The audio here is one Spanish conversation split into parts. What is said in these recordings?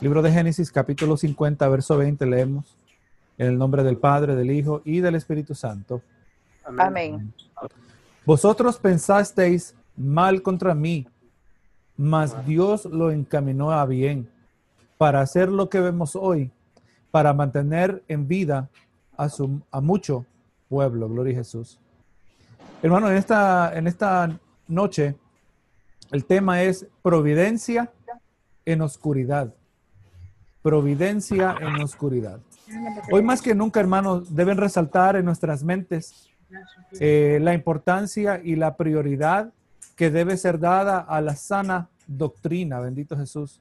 Libro de Génesis, capítulo 50, verso 20, leemos. En el nombre del Padre, del Hijo y del Espíritu Santo. Amén. Vosotros pensasteis mal contra mí, mas Dios lo encaminó a bien para hacer lo que vemos hoy, para mantener en vida a, su, a mucho pueblo. Gloria a Jesús. Hermano, en esta, en esta noche el tema es providencia en oscuridad. Providencia en oscuridad. Hoy más que nunca, hermanos, deben resaltar en nuestras mentes eh, la importancia y la prioridad que debe ser dada a la sana doctrina, bendito Jesús.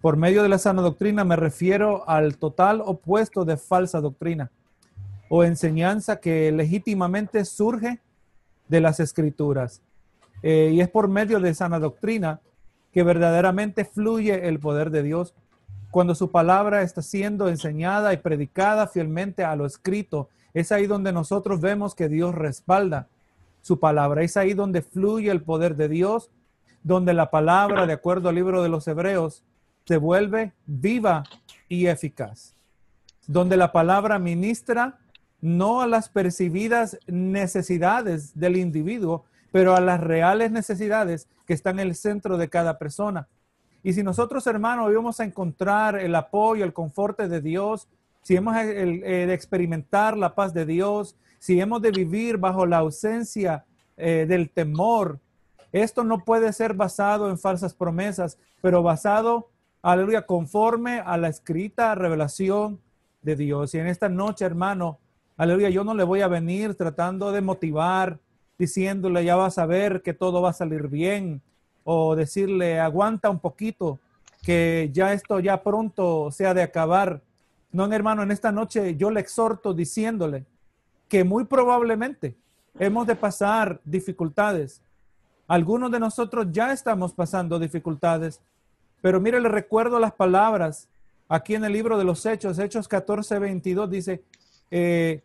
Por medio de la sana doctrina me refiero al total opuesto de falsa doctrina o enseñanza que legítimamente surge de las escrituras. Eh, y es por medio de sana doctrina que verdaderamente fluye el poder de Dios cuando su palabra está siendo enseñada y predicada fielmente a lo escrito. Es ahí donde nosotros vemos que Dios respalda su palabra. Es ahí donde fluye el poder de Dios, donde la palabra, de acuerdo al libro de los Hebreos, se vuelve viva y eficaz. Donde la palabra ministra no a las percibidas necesidades del individuo, pero a las reales necesidades que están en el centro de cada persona. Y si nosotros, hermanos, vamos a encontrar el apoyo, el confort de Dios, si hemos de experimentar la paz de Dios, si hemos de vivir bajo la ausencia eh, del temor, esto no puede ser basado en falsas promesas, pero basado, aleluya, conforme a la escrita revelación de Dios. Y en esta noche, hermano, aleluya, yo no le voy a venir tratando de motivar, diciéndole, ya vas a ver que todo va a salir bien, o decirle, aguanta un poquito, que ya esto ya pronto sea de acabar. No, hermano, en esta noche yo le exhorto diciéndole que muy probablemente hemos de pasar dificultades. Algunos de nosotros ya estamos pasando dificultades, pero mire, le recuerdo las palabras aquí en el libro de los Hechos, Hechos 14, 22, dice, eh,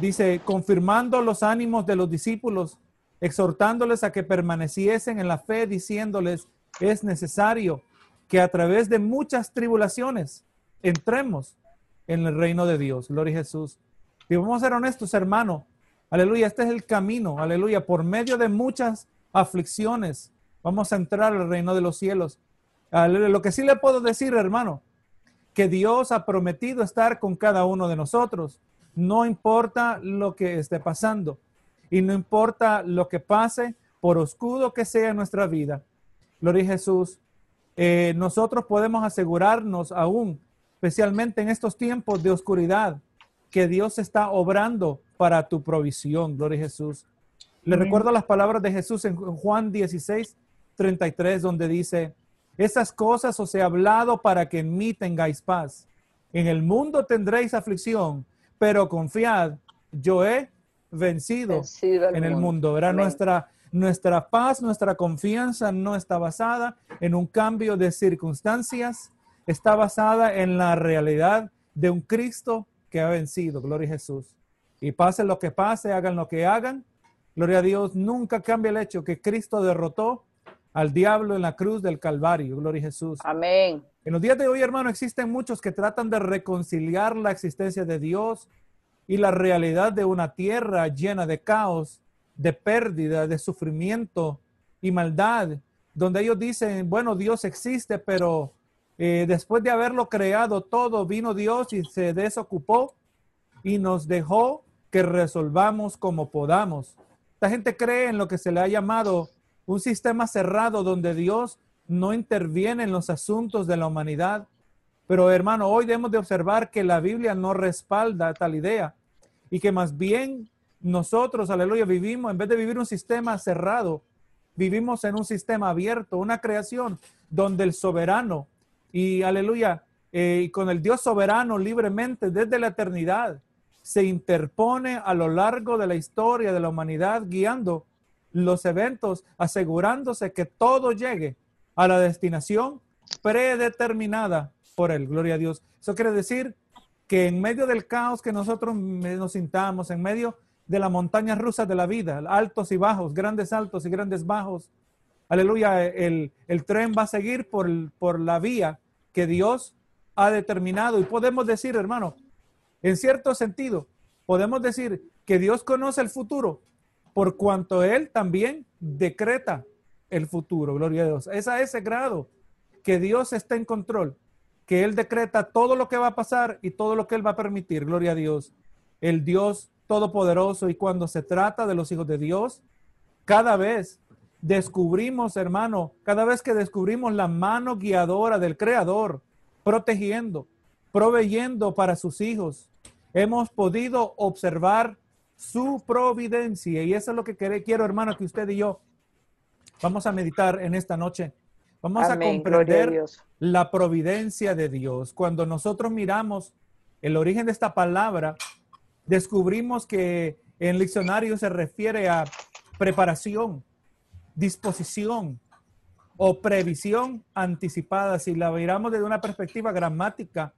dice, confirmando los ánimos de los discípulos, exhortándoles a que permaneciesen en la fe, diciéndoles, es necesario que a través de muchas tribulaciones entremos en el reino de Dios. Gloria a Jesús. Y vamos a ser honestos, hermano. Aleluya, este es el camino. Aleluya, por medio de muchas aflicciones vamos a entrar al reino de los cielos. Lo que sí le puedo decir, hermano, que Dios ha prometido estar con cada uno de nosotros no importa lo que esté pasando y no importa lo que pase, por oscuro que sea nuestra vida. Gloria a Jesús. Eh, nosotros podemos asegurarnos aún, especialmente en estos tiempos de oscuridad, que Dios está obrando para tu provisión. Gloria a Jesús. Le recuerdo las palabras de Jesús en Juan 16, 33, donde dice, esas cosas os he hablado para que en mí tengáis paz. En el mundo tendréis aflicción, pero confiad, yo he vencido, en el mundo. Era nuestra, nuestra paz, nuestra confianza no está basada en un cambio de circunstancias, está basada en la realidad de un Cristo que ha vencido. Gloria a Jesús. Y pase lo que pase, hagan lo que hagan. Gloria a Dios, nunca cambia el hecho que Cristo derrotó al diablo en la cruz del Calvario. Gloria a Jesús. Amén. En los días de hoy, hermano, existen muchos que tratan de reconciliar la existencia de Dios y la realidad de una tierra llena de caos, de pérdida, de sufrimiento y maldad, donde ellos dicen, bueno, Dios existe, pero eh, después de haberlo creado todo, vino Dios y se desocupó y nos dejó que resolvamos como podamos. Esta gente cree en lo que se le ha llamado un sistema cerrado donde Dios no interviene en los asuntos de la humanidad. Pero hermano, hoy debemos de observar que la Biblia no respalda tal idea y que más bien nosotros, aleluya, vivimos, en vez de vivir un sistema cerrado, vivimos en un sistema abierto, una creación donde el soberano y aleluya, eh, con el Dios soberano libremente desde la eternidad se interpone a lo largo de la historia de la humanidad guiando los eventos, asegurándose que todo llegue a la destinación predeterminada por él. Gloria a Dios. Eso quiere decir que en medio del caos que nosotros nos sintamos, en medio de la montaña rusa de la vida, altos y bajos, grandes altos y grandes bajos, aleluya, el, tren va a seguir por, por la vía que Dios ha determinado. Y podemos decir, hermano, en cierto sentido, podemos decir que Dios conoce el futuro por cuanto Él también decreta el futuro, gloria a Dios. Es a ese grado que Dios está en control, que Él decreta todo lo que va a pasar y todo lo que Él va a permitir, gloria a Dios. El Dios todopoderoso y cuando se trata de los hijos de Dios, cada vez descubrimos, hermano, cada vez que descubrimos la mano guiadora del Creador, protegiendo, proveyendo para sus hijos, hemos podido observar su providencia. Y eso es lo que quiero, hermano, que usted y yo vamos a meditar en esta noche. Vamos a comprender la providencia de Dios. Cuando nosotros miramos el origen de esta palabra, descubrimos que en el diccionario se refiere a preparación, disposición o previsión anticipada. Si la miramos desde una perspectiva gramática,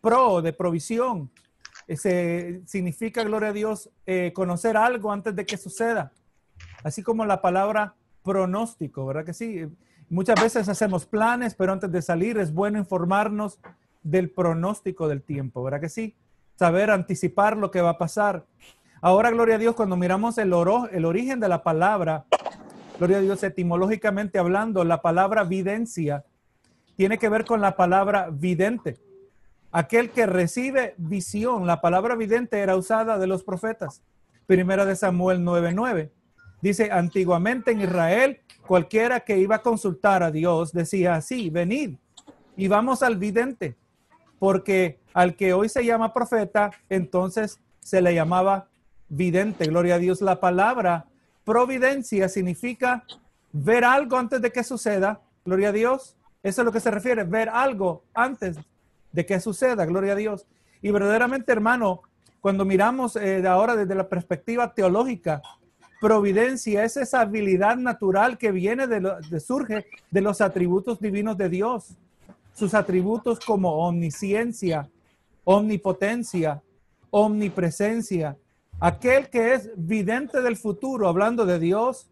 pro de provisión, ese significa, gloria a Dios, eh, conocer algo antes de que suceda. Así como la palabra pronóstico, ¿verdad que sí? Muchas veces hacemos planes, pero antes de salir es bueno informarnos del pronóstico del tiempo, ¿verdad que sí? Saber anticipar lo que va a pasar. Ahora, gloria a Dios, cuando miramos el, oro, el origen de la palabra, gloria a Dios, etimológicamente hablando, la palabra videncia tiene que ver con la palabra vidente aquel que recibe visión. La palabra vidente era usada de los profetas. Primera de Samuel 9:9. Dice, antiguamente en Israel, cualquiera que iba a consultar a Dios decía así, venid y vamos al vidente, porque al que hoy se llama profeta, entonces se le llamaba vidente. Gloria a Dios. La palabra providencia significa ver algo antes de que suceda. Gloria a Dios. Eso es lo que se refiere, ver algo antes de que suceda, gloria a Dios. Y verdaderamente, hermano, cuando miramos eh, de ahora desde la perspectiva teológica, providencia es esa habilidad natural que viene de, lo, de surge de los atributos divinos de Dios. Sus atributos como omnisciencia, omnipotencia, omnipresencia. Aquel que es vidente del futuro, hablando de Dios,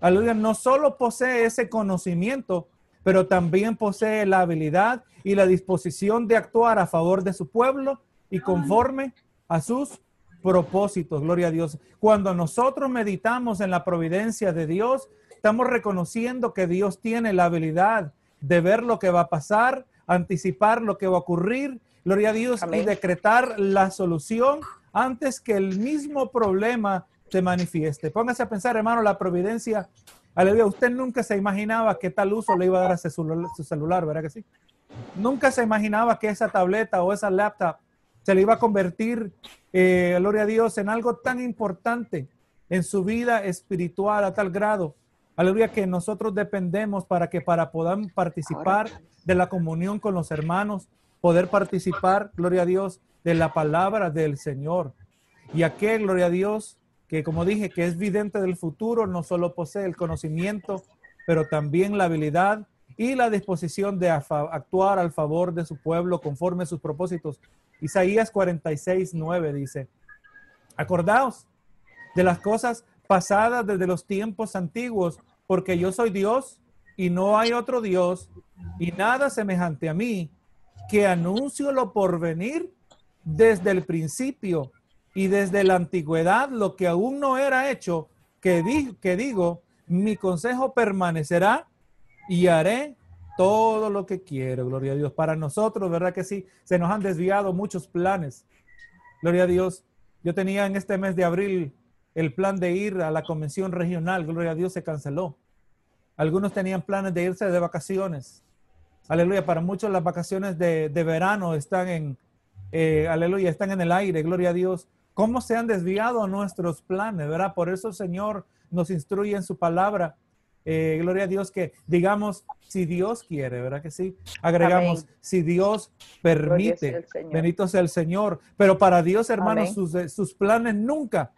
aleluya, no solo posee ese conocimiento, pero también posee la habilidad y la disposición de actuar a favor de su pueblo y conforme a sus propósitos. Gloria a Dios. Cuando nosotros meditamos en la providencia de Dios, estamos reconociendo que Dios tiene la habilidad de ver lo que va a pasar, anticipar lo que va a ocurrir, gloria a Dios, y decretar la solución antes que el mismo problema se manifieste. Póngase a pensar, hermano, la providencia Aleluya, usted nunca se imaginaba que tal uso le iba a dar a su celular, ¿verdad que sí? Nunca se imaginaba que esa tableta o esa laptop se le iba a convertir, eh, gloria a Dios, en algo tan importante en su vida espiritual a tal grado. Aleluya, que nosotros dependemos para que para poder participar de la comunión con los hermanos, poder participar, gloria a Dios, de la palabra del Señor. Y aquel, gloria a Dios, que como dije, que es vidente del futuro, no solo posee el conocimiento, pero también la habilidad y la disposición de actuar al favor de su pueblo conforme a sus propósitos. Isaías 46, 9 dice, acordaos de las cosas pasadas desde los tiempos antiguos, porque yo soy Dios y no hay otro Dios y nada semejante a mí, que anuncio lo por venir desde el principio y desde la antigüedad lo que aún no era hecho, que, que digo, mi consejo permanecerá y haré todo lo que quiero, gloria a Dios. Para nosotros, ¿verdad que sí? Se nos han desviado muchos planes. Gloria a Dios. Yo tenía en este mes de abril el plan de ir a la convención regional, gloria a Dios, se canceló. Algunos tenían planes de irse de vacaciones. Aleluya, para muchos las vacaciones de, verano están en, eh, aleluya, están en el aire, gloria a Dios cómo se han desviado nuestros planes, ¿verdad? Por eso el Señor nos instruye en su palabra. Eh, gloria a Dios que digamos, si Dios quiere, ¿verdad que sí? Agregamos, si Dios permite, bendito sea el Señor. Pero para Dios, hermanos, sus, eh, sus, planes nunca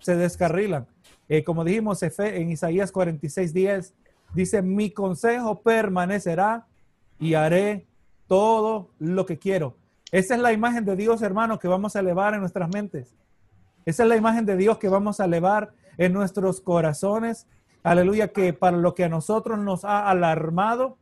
se descarrilan. Eh, como dijimos en Isaías 46, 10, dice, mi consejo permanecerá y haré todo lo que quiero. Esa es la imagen de Dios, hermano, que vamos a elevar en nuestras mentes. Esa es la imagen de Dios que vamos a elevar en nuestros corazones. Aleluya, que para lo que a nosotros nos ha alarmado,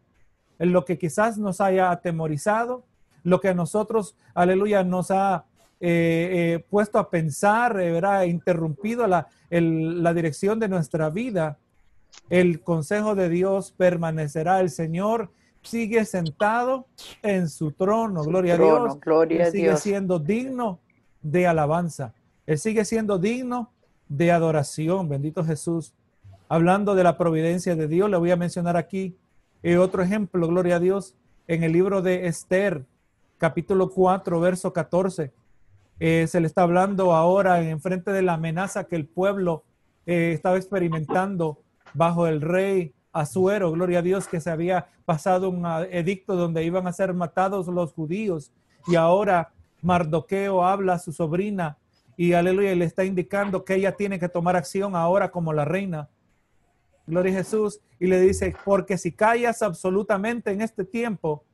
en lo que quizás nos haya atemorizado, lo que a nosotros, aleluya, nos ha eh, eh, puesto a pensar, eh, ¿verdad? interrumpido la, la dirección de nuestra vida, el consejo de Dios permanecerá. El Señor sigue sentado en su trono. Gloria a Dios. Gloria Él sigue siendo digno de alabanza. Él sigue siendo digno de adoración. Bendito Jesús. Hablando de la providencia de Dios, le voy a mencionar aquí eh, otro ejemplo, gloria a Dios, en el libro de Esther, capítulo 4, verso 14. Eh, se le está hablando ahora en frente de la amenaza que el pueblo eh, estaba experimentando bajo el rey Azuero, gloria a Dios, que se había pasado un edicto donde iban a ser matados los judíos. Y ahora Mardoqueo habla a su sobrina y aleluya, le está indicando que ella tiene que tomar acción ahora como la reina. Gloria a Jesús. Y le dice, porque si callas absolutamente en este tiempo,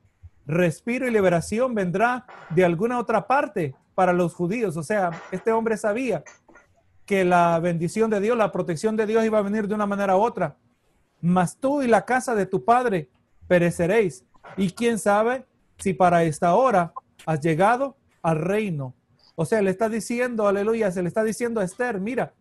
respiro y liberación vendrá de alguna otra parte para los judíos. O sea, este hombre sabía que la bendición de Dios, la protección de Dios iba a venir de una manera u otra. Mas tú y la casa de tu padre pereceréis. Y quién sabe si para esta hora has llegado al reino. O sea, le está diciendo, aleluya, se le está diciendo a Esther, mira,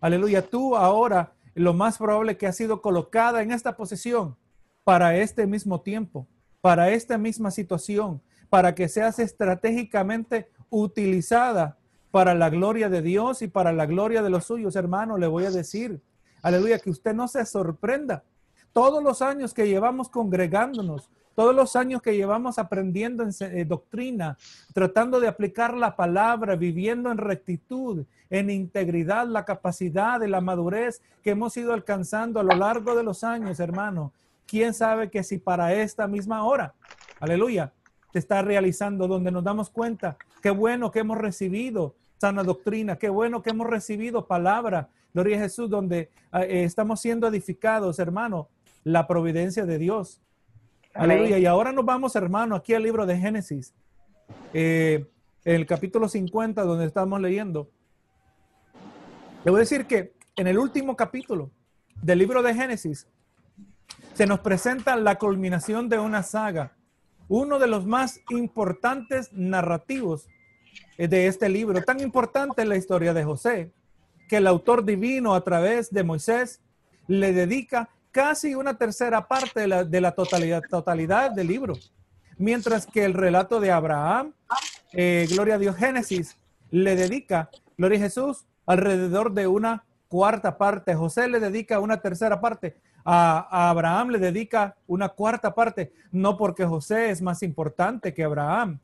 aleluya, tú ahora lo más probable que ha sido colocada en esta posición para este mismo tiempo, para esta misma situación, para que seas estratégicamente utilizada para la gloria de Dios y para la gloria de los suyos, hermano, le voy a decir, aleluya, que usted no se sorprenda. Todos los años que llevamos congregándonos, todos los años que llevamos aprendiendo en eh, doctrina, tratando de aplicar la palabra, viviendo en rectitud, en integridad, la capacidad de la madurez que hemos ido alcanzando a lo largo de los años, hermano. ¿Quién sabe que si para esta misma hora, aleluya, te está realizando, donde nos damos cuenta, qué bueno que hemos recibido sana doctrina, qué bueno que hemos recibido palabra, gloria a Jesús, donde eh, estamos siendo edificados, hermano, la providencia de Dios. Aleluya. Y ahora nos vamos, hermano, aquí al libro de Génesis, eh, el capítulo 50, donde estamos leyendo. Le voy a decir que en el último capítulo del libro de Génesis se nos presenta la culminación de una saga, uno de los más importantes narrativos de este libro. Tan importante es la historia de José, que el autor divino a través de Moisés le dedica casi una tercera parte de la, totalidad, totalidad del libro. Mientras que el relato de Abraham, eh, Gloria a Dios Génesis, le dedica, Gloria a Jesús, alrededor de una cuarta parte. José le dedica una tercera parte. A, Abraham le dedica una cuarta parte. No porque José es más importante que Abraham,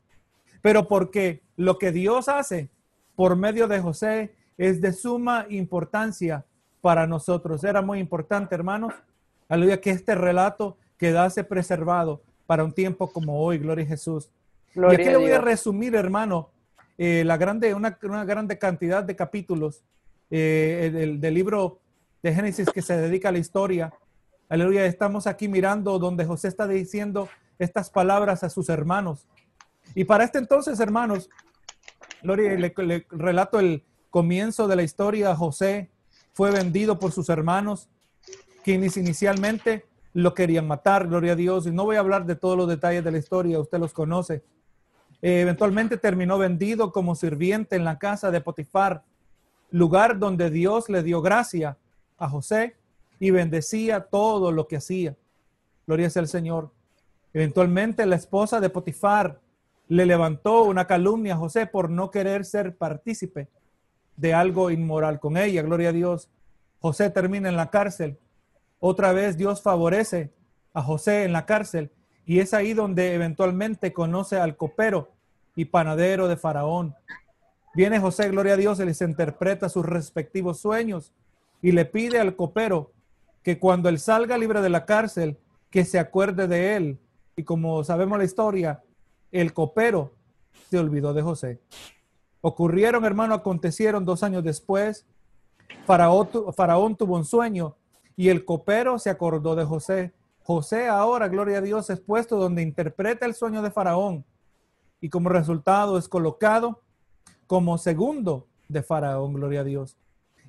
pero porque lo que Dios hace por medio de José es de suma importancia para nosotros. Era muy importante, hermanos, Aleluya, que este relato quedase preservado para un tiempo como hoy, gloria a Jesús. y aquí le voy a resumir, hermano, eh, la grande, una, una, grande cantidad de capítulos eh, del, del, libro de Génesis que se dedica a la historia. Aleluya, estamos aquí mirando donde José está diciendo estas palabras a sus hermanos. Y para este entonces, hermanos, gloria, le, le relato el comienzo de la historia. José fue vendido por sus hermanos quienes inicialmente lo querían matar, gloria a Dios. Y no voy a hablar de todos los detalles de la historia, usted los conoce. Eh, eventualmente terminó vendido como sirviente en la casa de Potifar, lugar donde Dios le dio gracia a José y bendecía todo lo que hacía. Gloria sea al Señor. Eventualmente la esposa de Potifar le levantó una calumnia a José por no querer ser partícipe de algo inmoral con ella. Gloria a Dios. José termina en la cárcel otra vez Dios favorece a José en la cárcel y es ahí donde eventualmente conoce al copero y panadero de Faraón. Viene José, gloria a Dios, y les interpreta sus respectivos sueños y le pide al copero que cuando él salga libre de la cárcel, que se acuerde de él. Y como sabemos la historia, el copero se olvidó de José. Ocurrieron, hermano, acontecieron dos años después. Faraón, Faraón tuvo un sueño y el copero se acordó de José. José ahora, gloria a Dios, es puesto donde interpreta el sueño de Faraón y como resultado es colocado como segundo de Faraón, gloria a Dios.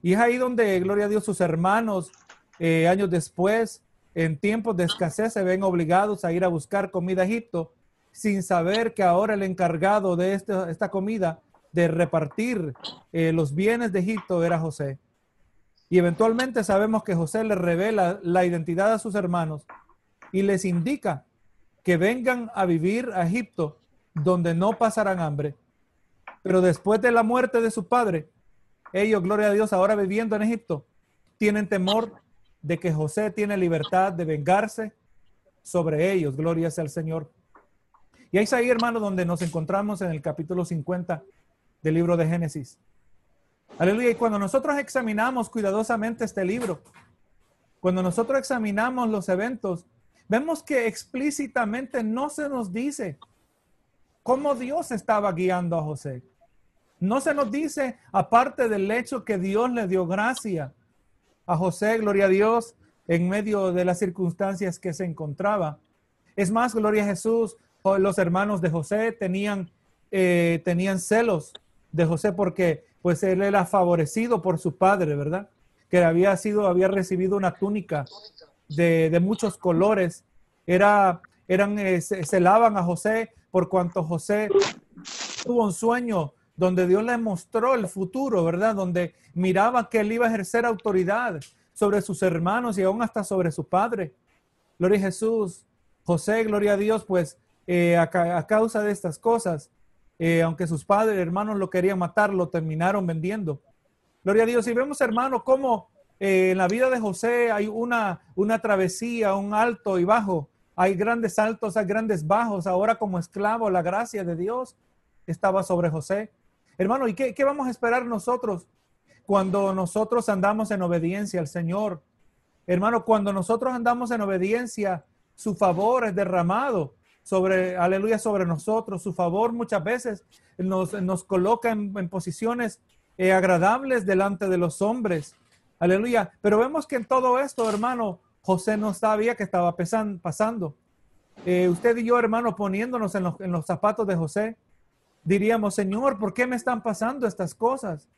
Y es ahí donde, gloria a Dios, sus hermanos, eh, años después, en tiempos de escasez se ven obligados a ir a buscar comida a Egipto sin saber que ahora el encargado de este, esta comida, de repartir eh, los bienes de Egipto, era José. Y eventualmente sabemos que José le revela la identidad a sus hermanos y les indica que vengan a vivir a Egipto donde no pasarán hambre. Pero después de la muerte de su padre, ellos, gloria a Dios, ahora viviendo en Egipto, tienen temor de que José tiene libertad de vengarse sobre ellos. Gloria sea al Señor. Y ahí es ahí, hermano, donde nos encontramos en el capítulo 50 del libro de Génesis. Aleluya. Y cuando nosotros examinamos cuidadosamente este libro, cuando nosotros examinamos los eventos, vemos que explícitamente no se nos dice cómo Dios estaba guiando a José. No se nos dice, aparte del hecho que Dios le dio gracia a José, gloria a Dios, en medio de las circunstancias que se encontraba. Es más, gloria a Jesús, los hermanos de José tenían, eh, tenían celos de José porque pues él era favorecido por su padre, ¿verdad? Que había sido, había recibido una túnica de, muchos colores. Era, eran, eh, celaban a José por cuanto José tuvo un sueño donde Dios le mostró el futuro, ¿verdad? Donde miraba que él iba a ejercer autoridad sobre sus hermanos y aún hasta sobre su padre. Gloria a Jesús. José, gloria a Dios, pues eh, a, causa de estas cosas, eh, aunque sus padres, hermanos lo querían matar, lo terminaron vendiendo. Gloria a Dios. Y vemos, hermano, cómo eh, en la vida de José hay una, una travesía, un alto y bajo. Hay grandes altos, hay grandes bajos. Ahora como esclavo, la gracia de Dios estaba sobre José. Hermano, ¿y qué, vamos a esperar nosotros cuando nosotros andamos en obediencia al Señor? Hermano, cuando nosotros andamos en obediencia, su favor es derramado sobre, aleluya, sobre nosotros. Su favor muchas veces nos, nos coloca en, posiciones eh, agradables delante de los hombres. Aleluya. Pero vemos que en todo esto, hermano, José no sabía que estaba pasando. Eh, usted y yo, hermano, poniéndonos en los, en los zapatos de José, diríamos, Señor, ¿por qué me están pasando estas cosas?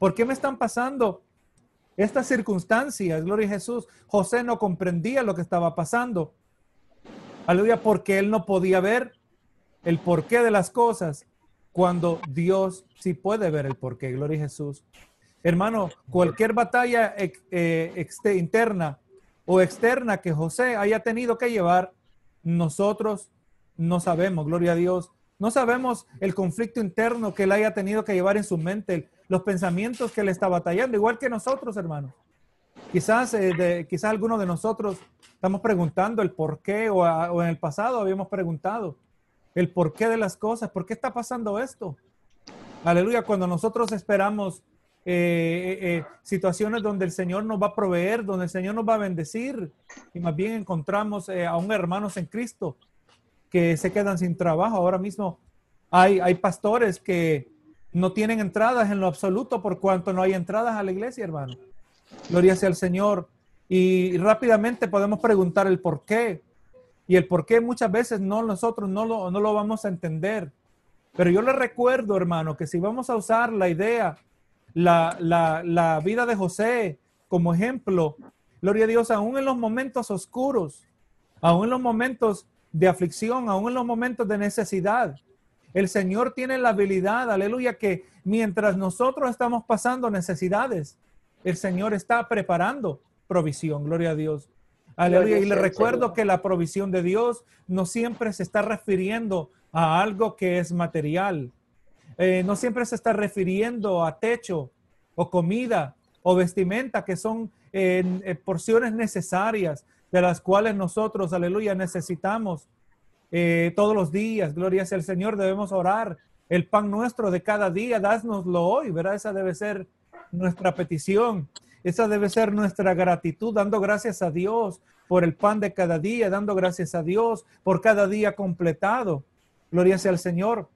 ¿Por qué me están pasando estas circunstancias? Gloria a Jesús. José no comprendía lo que estaba pasando. Aleluya, porque él no podía ver el porqué de las cosas cuando Dios sí puede ver el porqué. Gloria a Jesús. Hermano, cualquier batalla eh, interna o externa que José haya tenido que llevar, nosotros no sabemos, gloria a Dios, no sabemos el conflicto interno que él haya tenido que llevar en su mente, los pensamientos que él está batallando, igual que nosotros, hermanos. Quizás, eh, quizás algunos de nosotros estamos preguntando el por qué o, en el pasado habíamos preguntado el por qué de las cosas, por qué está pasando esto. Aleluya, cuando nosotros esperamos eh, eh, situaciones donde el Señor nos va a proveer, donde el Señor nos va a bendecir y más bien encontramos a un hermanos en Cristo que se quedan sin trabajo. Ahora mismo hay, hay pastores que no tienen entradas en lo absoluto por cuanto no hay entradas a la iglesia, hermano. Gloria sea al Señor. Y rápidamente podemos preguntar el por qué. Y el por qué muchas veces no nosotros no lo, no lo vamos a entender. Pero yo le recuerdo, hermano, que si vamos a usar la idea, la, la, la vida de José como ejemplo, gloria a Dios, aún en los momentos oscuros, aún en los momentos de aflicción, aún en los momentos de necesidad. El Señor tiene la habilidad, aleluya, que mientras nosotros estamos pasando necesidades, el Señor está preparando provisión, gloria a Dios. Aleluya. Y le recuerdo que la provisión de Dios no siempre se está refiriendo a algo que es material. Eh, no siempre se está refiriendo a techo o comida o vestimenta, que son eh, porciones necesarias, de las cuales nosotros, aleluya, necesitamos eh, todos los días. Gloria sea el Señor, debemos orar. El pan nuestro de cada día, dásnoslo hoy, ¿verdad? Esa debe ser nuestra petición. Esa debe ser nuestra gratitud, dando gracias a Dios por el pan de cada día, dando gracias a Dios por cada día completado. Gloria sea al Señor.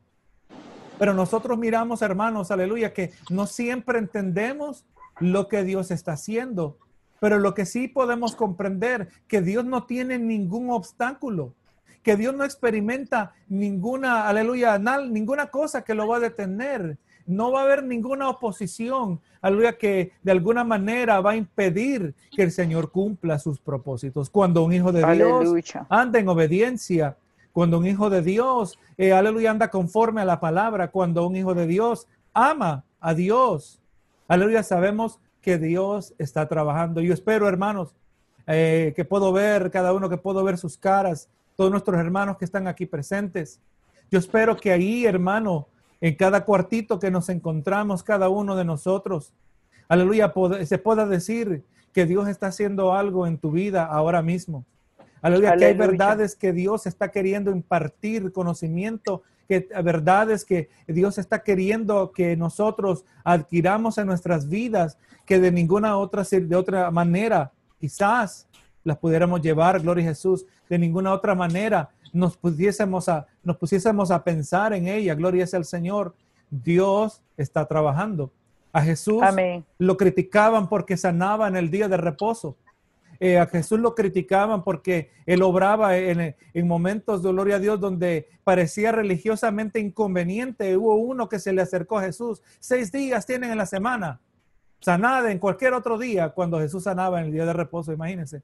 Pero nosotros miramos, hermanos, aleluya, que no siempre entendemos lo que Dios está haciendo. Pero lo que sí podemos comprender, que Dios no tiene ningún obstáculo, que Dios no experimenta ninguna, aleluya, ninguna cosa que lo va a detener. No va a haber ninguna oposición, aleluya, que de alguna manera va a impedir que el Señor cumpla sus propósitos. Cuando un hijo de Dios anda en obediencia, cuando un hijo de Dios, eh, aleluya, anda conforme a la palabra, cuando un hijo de Dios ama a Dios, aleluya, sabemos que Dios está trabajando. Yo espero, hermanos, eh, que puedo ver, cada uno que puedo ver sus caras, todos nuestros hermanos que están aquí presentes. Yo espero que ahí, hermano, en cada cuartito que nos encontramos, cada uno de nosotros, aleluya, se pueda decir que Dios está haciendo algo en tu vida ahora mismo. Aleluya, que hay verdades que Dios está queriendo impartir conocimiento, que verdades que Dios está queriendo que nosotros adquiramos en nuestras vidas, que de ninguna otra, de otra manera quizás las pudiéramos llevar, gloria a Jesús, de ninguna otra manera nos pudiésemos a, nos pusiésemos a pensar en ella, gloria sea al Señor, Dios está trabajando. A Jesús lo criticaban porque sanaba en el día de reposo. Eh, a Jesús lo criticaban porque él obraba en, en, momentos de gloria a Dios donde parecía religiosamente inconveniente. Hubo uno que se le acercó a Jesús. Seis días tienen en la semana. Sanada en cualquier otro día cuando Jesús sanaba en el día de reposo, imagínense.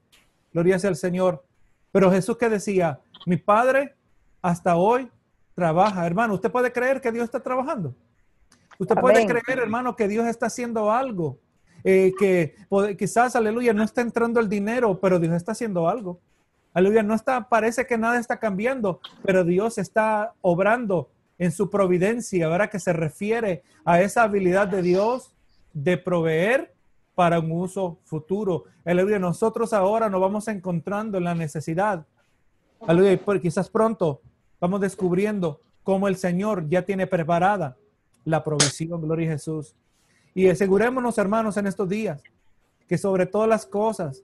Gloria sea al Señor. Pero Jesús que decía, mi Padre hasta hoy trabaja. Hermano, ¿usted puede creer que Dios está trabajando? Usted puede creer, hermano, que Dios está haciendo algo. Eh, que quizás, aleluya, no está entrando el dinero, pero Dios está haciendo algo. Aleluya, no está, parece que nada está cambiando, pero Dios está obrando en su providencia, ¿verdad? Que se refiere a esa habilidad de Dios de proveer para un uso futuro. Aleluya, nosotros ahora nos vamos encontrando en la necesidad. Aleluya, y quizás pronto vamos descubriendo cómo el Señor ya tiene preparada la provisión, gloria a Jesús. Y asegurémonos, hermanos, en estos días, que sobre todas las cosas,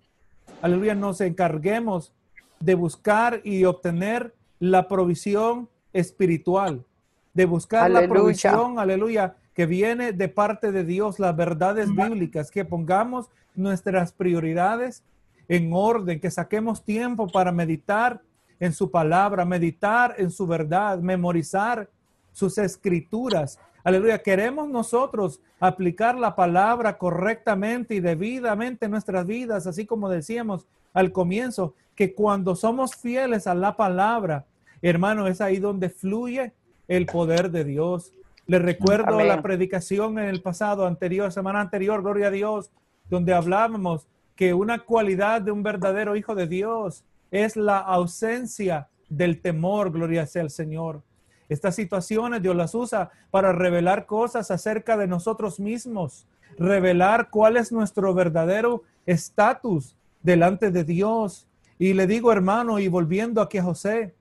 aleluya, nos encarguemos de buscar y obtener la provisión espiritual, de buscar la provisión, aleluya, que viene de parte de Dios, las verdades bíblicas, que pongamos nuestras prioridades en orden, que saquemos tiempo para meditar en su palabra, meditar en su verdad, memorizar sus escrituras. Aleluya, queremos nosotros aplicar la palabra correctamente y debidamente en nuestras vidas, así como decíamos al comienzo, que cuando somos fieles a la palabra, hermano, es ahí donde fluye el poder de Dios. Le recuerdo la predicación en el pasado, anterior, semana anterior, gloria a Dios, donde hablábamos que una cualidad de un verdadero hijo de Dios es la ausencia del temor, gloria sea al Señor. Estas situaciones Dios las usa para revelar cosas acerca de nosotros mismos, revelar cuál es nuestro verdadero estatus delante de Dios. Y le digo, hermano, y volviendo aquí a José,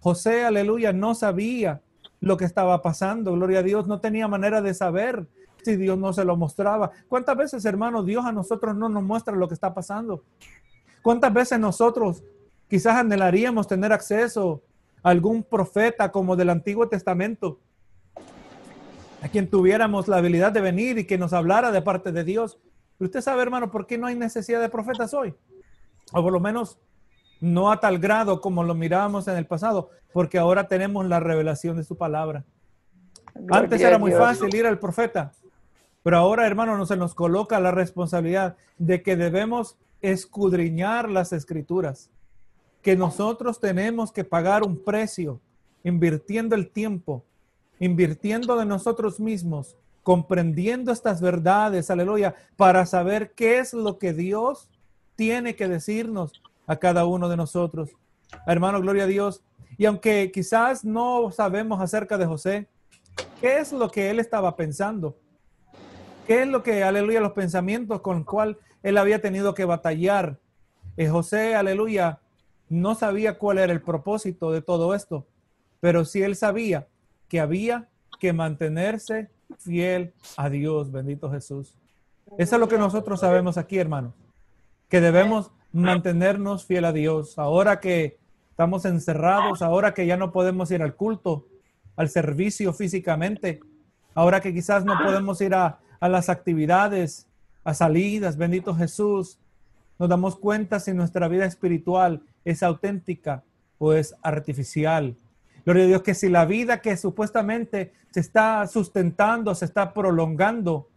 José, aleluya, no sabía lo que estaba pasando. Gloria a Dios, no tenía manera de saber si Dios no se lo mostraba. ¿Cuántas veces, hermano, Dios a nosotros no nos muestra lo que está pasando? ¿Cuántas veces nosotros quizás anhelaríamos tener acceso a algún profeta como del Antiguo Testamento? A quien tuviéramos la habilidad de venir y que nos hablara de parte de Dios. Pero usted sabe, hermano, por qué no hay necesidad de profetas hoy. O por lo menos no a tal grado como lo mirábamos en el pasado, porque ahora tenemos la revelación de su palabra. Antes era muy fácil ir al profeta, pero ahora, hermano, no se nos coloca la responsabilidad de que debemos escudriñar las escrituras, que nosotros tenemos que pagar un precio, invirtiendo el tiempo, invirtiendo de nosotros mismos, comprendiendo estas verdades, aleluya, para saber qué es lo que Dios tiene que decirnos a cada uno de nosotros. Hermano, gloria a Dios. Y aunque quizás no sabemos acerca de José, ¿qué es lo que él estaba pensando? ¿Qué es lo que, aleluya, los pensamientos con los cuales él había tenido que batallar? Eh, José, aleluya, no sabía cuál era el propósito de todo esto, pero sí él sabía que había que mantenerse fiel a Dios, bendito Jesús. Eso es lo que nosotros sabemos aquí, hermanos, que debemos mantenernos fiel a Dios. Ahora que estamos encerrados, ahora que ya no podemos ir al culto, al servicio físicamente, ahora que quizás no podemos ir a, a las actividades, a salidas, bendito Jesús, nos damos cuenta si nuestra vida espiritual es auténtica o es artificial. Gloria a Dios que si la vida que supuestamente se está sustentando, se está prolongando,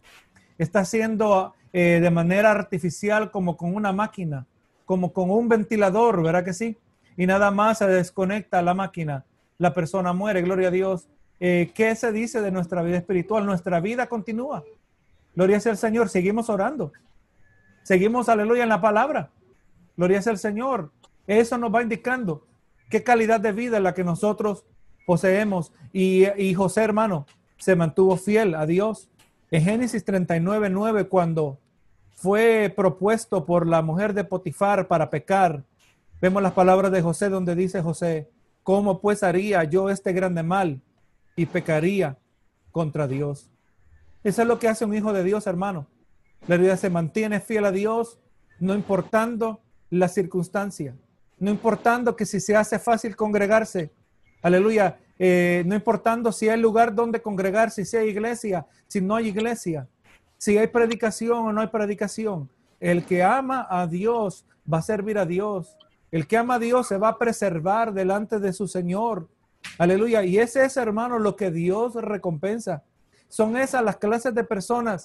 está siendo eh, de manera artificial como con una máquina, como con un ventilador, ¿verdad que sí? Y nada más se desconecta la máquina, la persona muere, gloria a Dios. Eh, ¿Qué se dice de nuestra vida espiritual? Nuestra vida continúa. Gloria sea al Señor, seguimos orando. Seguimos, aleluya, en la palabra. Gloria sea al Señor. Eso nos va indicando qué calidad de vida es la que nosotros poseemos. Y, José, hermano, se mantuvo fiel a Dios. En Génesis 39, 9, cuando fue propuesto por la mujer de Potifar para pecar, vemos las palabras de José donde dice José, ¿cómo pues haría yo este grande mal y pecaría contra Dios? Eso es lo que hace un hijo de Dios, hermano. La vida se mantiene fiel a Dios, no importando la circunstancia, no importando que si se hace fácil congregarse, aleluya, eh, no importando si hay lugar donde congregarse, si hay iglesia, si no hay iglesia, si hay predicación o no hay predicación. El que ama a Dios va a servir a Dios. El que ama a Dios se va a preservar delante de su Señor. Aleluya. Y ese es, hermano, lo que Dios recompensa. Son esas las clases de personas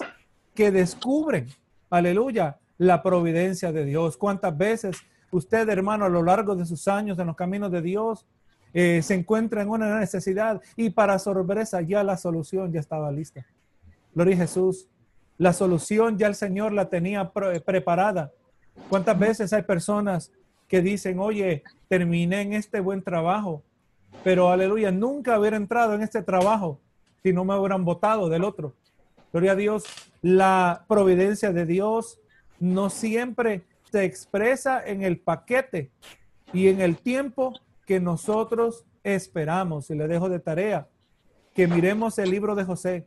que descubren, aleluya, la providencia de Dios. ¿Cuántas veces usted, hermano, a lo largo de sus años en los caminos de Dios, eh, se encuentra en una necesidad y para sorpresa ya la solución ya estaba lista. Gloria a Jesús. La solución ya el Señor la tenía preparada. ¿Cuántas veces hay personas que dicen, oye, terminé en este buen trabajo, pero aleluya, nunca hubiera entrado en este trabajo si no me hubieran votado del otro? Gloria a Dios. La providencia de Dios no siempre se expresa en el paquete y en el tiempo que nosotros esperamos. Y le dejo de tarea que miremos el libro de José,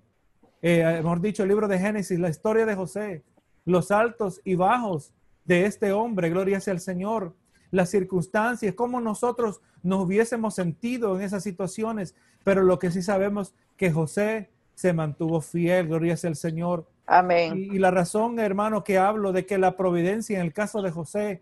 eh, hemos dicho el libro de Génesis, la historia de José, los altos y bajos de este hombre, gloria sea al Señor, las circunstancias, cómo nosotros nos hubiésemos sentido en esas situaciones, pero lo que sí sabemos que José se mantuvo fiel, gloria sea al Señor. Amén. Y, la razón, hermano, que hablo de que la providencia en el caso de José,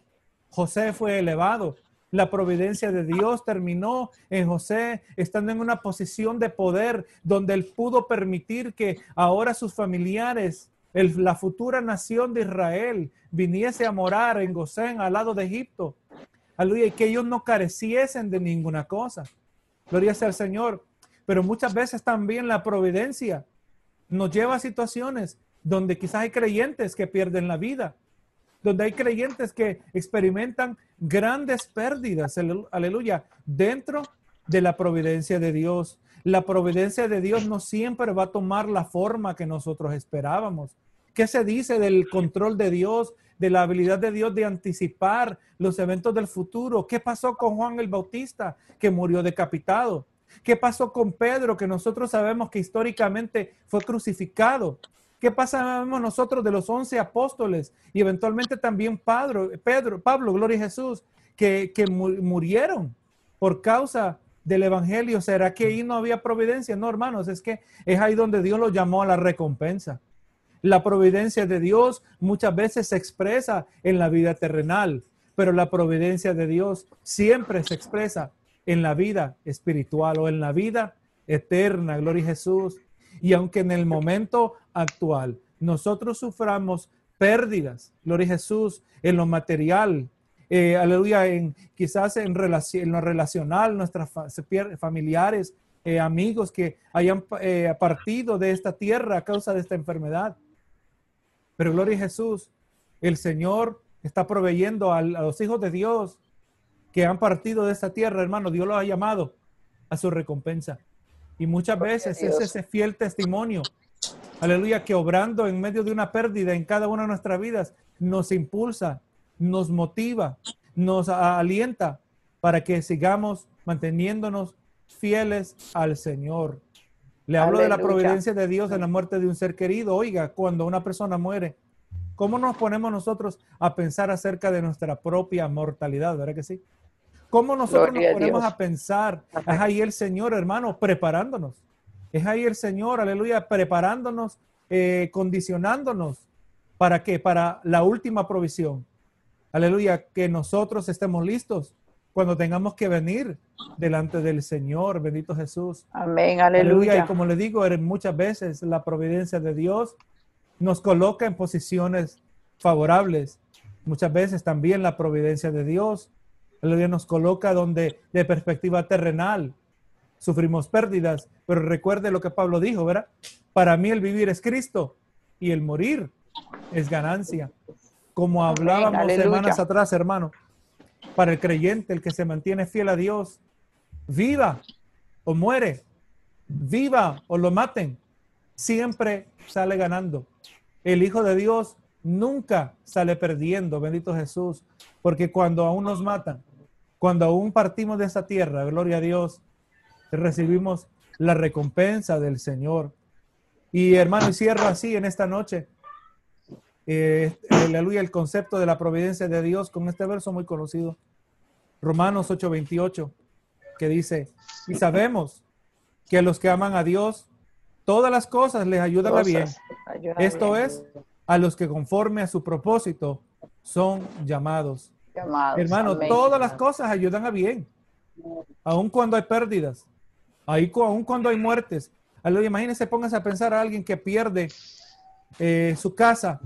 José fue elevado, la providencia de Dios terminó en José estando en una posición de poder donde él pudo permitir que ahora sus familiares, la futura nación de Israel, viniese a morar en Gosén al lado de Egipto. Aleluya, y que ellos no careciesen de ninguna cosa. Gloria sea al Señor. Pero muchas veces también la providencia nos lleva a situaciones donde quizás hay creyentes que pierden la vida donde hay creyentes que experimentan grandes pérdidas, aleluya, dentro de la providencia de Dios. La providencia de Dios no siempre va a tomar la forma que nosotros esperábamos. ¿Qué se dice del control de Dios, de la habilidad de Dios de anticipar los eventos del futuro? ¿Qué pasó con Juan el Bautista, que murió decapitado? ¿Qué pasó con Pedro, que nosotros sabemos que históricamente fue crucificado? ¿Qué pasamos nosotros de los once apóstoles y eventualmente también Pedro, Pedro Pablo, gloria a Jesús, que, que murieron por causa del Evangelio? ¿Será que ahí no había providencia? No, hermanos, es que es ahí donde Dios lo llamó a la recompensa. La providencia de Dios muchas veces se expresa en la vida terrenal, pero la providencia de Dios siempre se expresa en la vida espiritual o en la vida eterna. Gloria a Jesús. Y aunque en el momento actual nosotros suframos pérdidas, gloria a Jesús, en lo material, eh, aleluya, en, quizás en, en, lo relacional, nuestras familiares, eh, amigos que hayan eh, partido de esta tierra a causa de esta enfermedad. Pero gloria a Jesús, el Señor está proveyendo a los hijos de Dios que han partido de esta tierra, hermano, Dios los ha llamado a su recompensa. Y muchas veces es ese fiel testimonio, aleluya, que obrando en medio de una pérdida en cada una de nuestras vidas, nos impulsa, nos motiva, nos alienta para que sigamos manteniéndonos fieles al Señor. Le hablo de la providencia de Dios en la muerte de un ser querido. Oiga, cuando una persona muere, ¿cómo nos ponemos nosotros a pensar acerca de nuestra propia mortalidad? ¿Verdad que sí? ¿Cómo nosotros nos ponemos a, pensar? Es ahí el Señor, hermano, preparándonos. Es ahí el Señor, aleluya, preparándonos, eh, condicionándonos. ¿Para qué? Para la última provisión. Aleluya, que nosotros estemos listos cuando tengamos que venir delante del Señor, bendito Jesús. Amén, Aleluya. Y aleluya. como le digo, muchas veces la providencia de Dios nos coloca en posiciones favorables. Muchas veces también la providencia de Dios, aleluya, nos coloca donde de perspectiva terrenal sufrimos pérdidas. Pero recuerde lo que Pablo dijo, ¿verdad? Para mí el vivir es Cristo y el morir es ganancia. Como hablábamos aleluya. semanas atrás, hermano, para el creyente, el que se mantiene fiel a Dios, viva o muere, viva o lo maten, siempre sale ganando. El Hijo de Dios nunca sale perdiendo, bendito Jesús, porque cuando aún nos matan, cuando aún partimos de esta tierra, gloria a Dios, recibimos la recompensa del Señor. Y hermano, y cierro así en esta noche. Eh, aleluya, el concepto de la providencia de Dios con este verso muy conocido. Romanos 8:28, que dice, y sabemos que a los que aman a Dios, todas las cosas les ayudan a bien. Ayuda Esto bien. es, a los que conforme a su propósito son llamados. Hermano, amén. todas las cosas ayudan a bien. Aun cuando hay pérdidas, ahí aun cuando hay muertes. Aleluya, imagínense, pónganse a pensar a alguien que pierde eh, su casa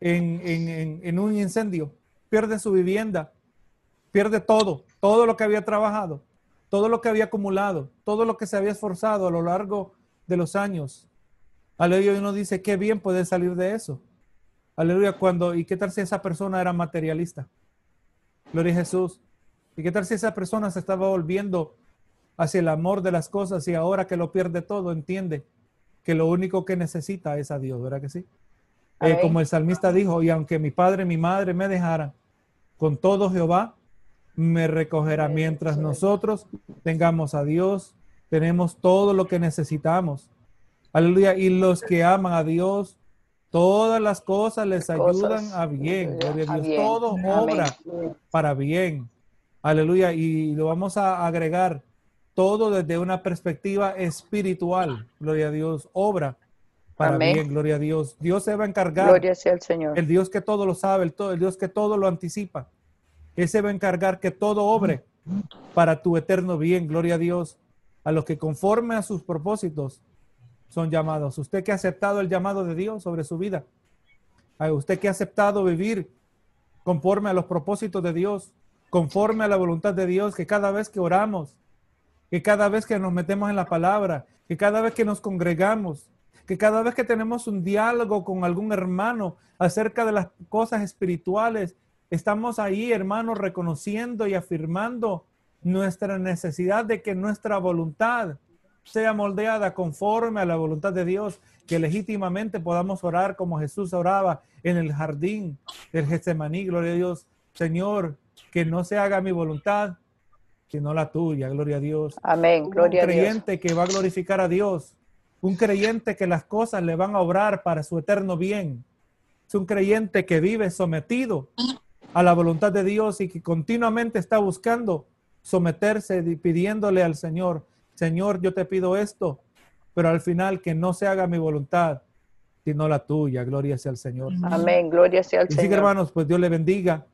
en, en- en- en un incendio, pierde su vivienda, pierde todo, todo lo que había trabajado, todo lo que había acumulado, todo lo que se había esforzado a lo largo de los años. Aleluya, uno dice, qué bien puede salir de eso. Aleluya, cuando, ¿y qué tal si esa persona era materialista? Gloria a Jesús. ¿Y qué tal si esa persona se estaba volviendo hacia el amor de las cosas y ahora que lo pierde todo, entiende que lo único que necesita es a Dios, ¿verdad que sí? Eh, como el salmista dijo, y aunque mi padre y mi madre me dejaran, con todo Jehová me recogerá. Mientras nosotros tengamos a Dios, tenemos todo lo que necesitamos. Aleluya. Y los que aman a Dios, todas las cosas les ayudan a bien. Gloria a a Dios. bien. Todo Amén. obra para bien. Aleluya. Y lo vamos a agregar todo desde una perspectiva espiritual. Gloria a Dios. Obra para Amén. bien. Gloria a Dios. Dios se va a encargar. Gloria sea el Señor. El Dios que todo lo sabe, el, todo, el Dios que todo lo anticipa. Él se va a encargar que todo obre para tu eterno bien. Gloria a Dios. A los que conforme a sus propósitos son llamados. Usted que ha aceptado el llamado de Dios sobre su vida. Usted que ha aceptado vivir conforme a los propósitos de Dios, conforme a la voluntad de Dios, que cada vez que oramos, que cada vez que nos metemos en la palabra, que cada vez que nos congregamos, que cada vez que tenemos un diálogo con algún hermano acerca de las cosas espirituales, estamos ahí, hermanos, reconociendo y afirmando nuestra necesidad de que nuestra voluntad sea moldeada conforme a la voluntad de Dios, que legítimamente podamos orar como Jesús oraba en el jardín del Getsemaní, gloria a Dios. Señor, que no se haga mi voluntad, sino la tuya, gloria a Dios Amén. Gloria a un Dios. creyente que va a glorificar a Dios, un creyente que las cosas le van a obrar para su eterno bien. Es un creyente que vive sometido a la voluntad de Dios y que continuamente está buscando someterse y pidiéndole al Señor, Señor, yo te pido esto, pero al final que no se haga mi voluntad, sino la tuya. Gloria sea al Señor. Amén. Gloria sea el Y sí, que, Señor. hermanos, pues Dios le bendiga.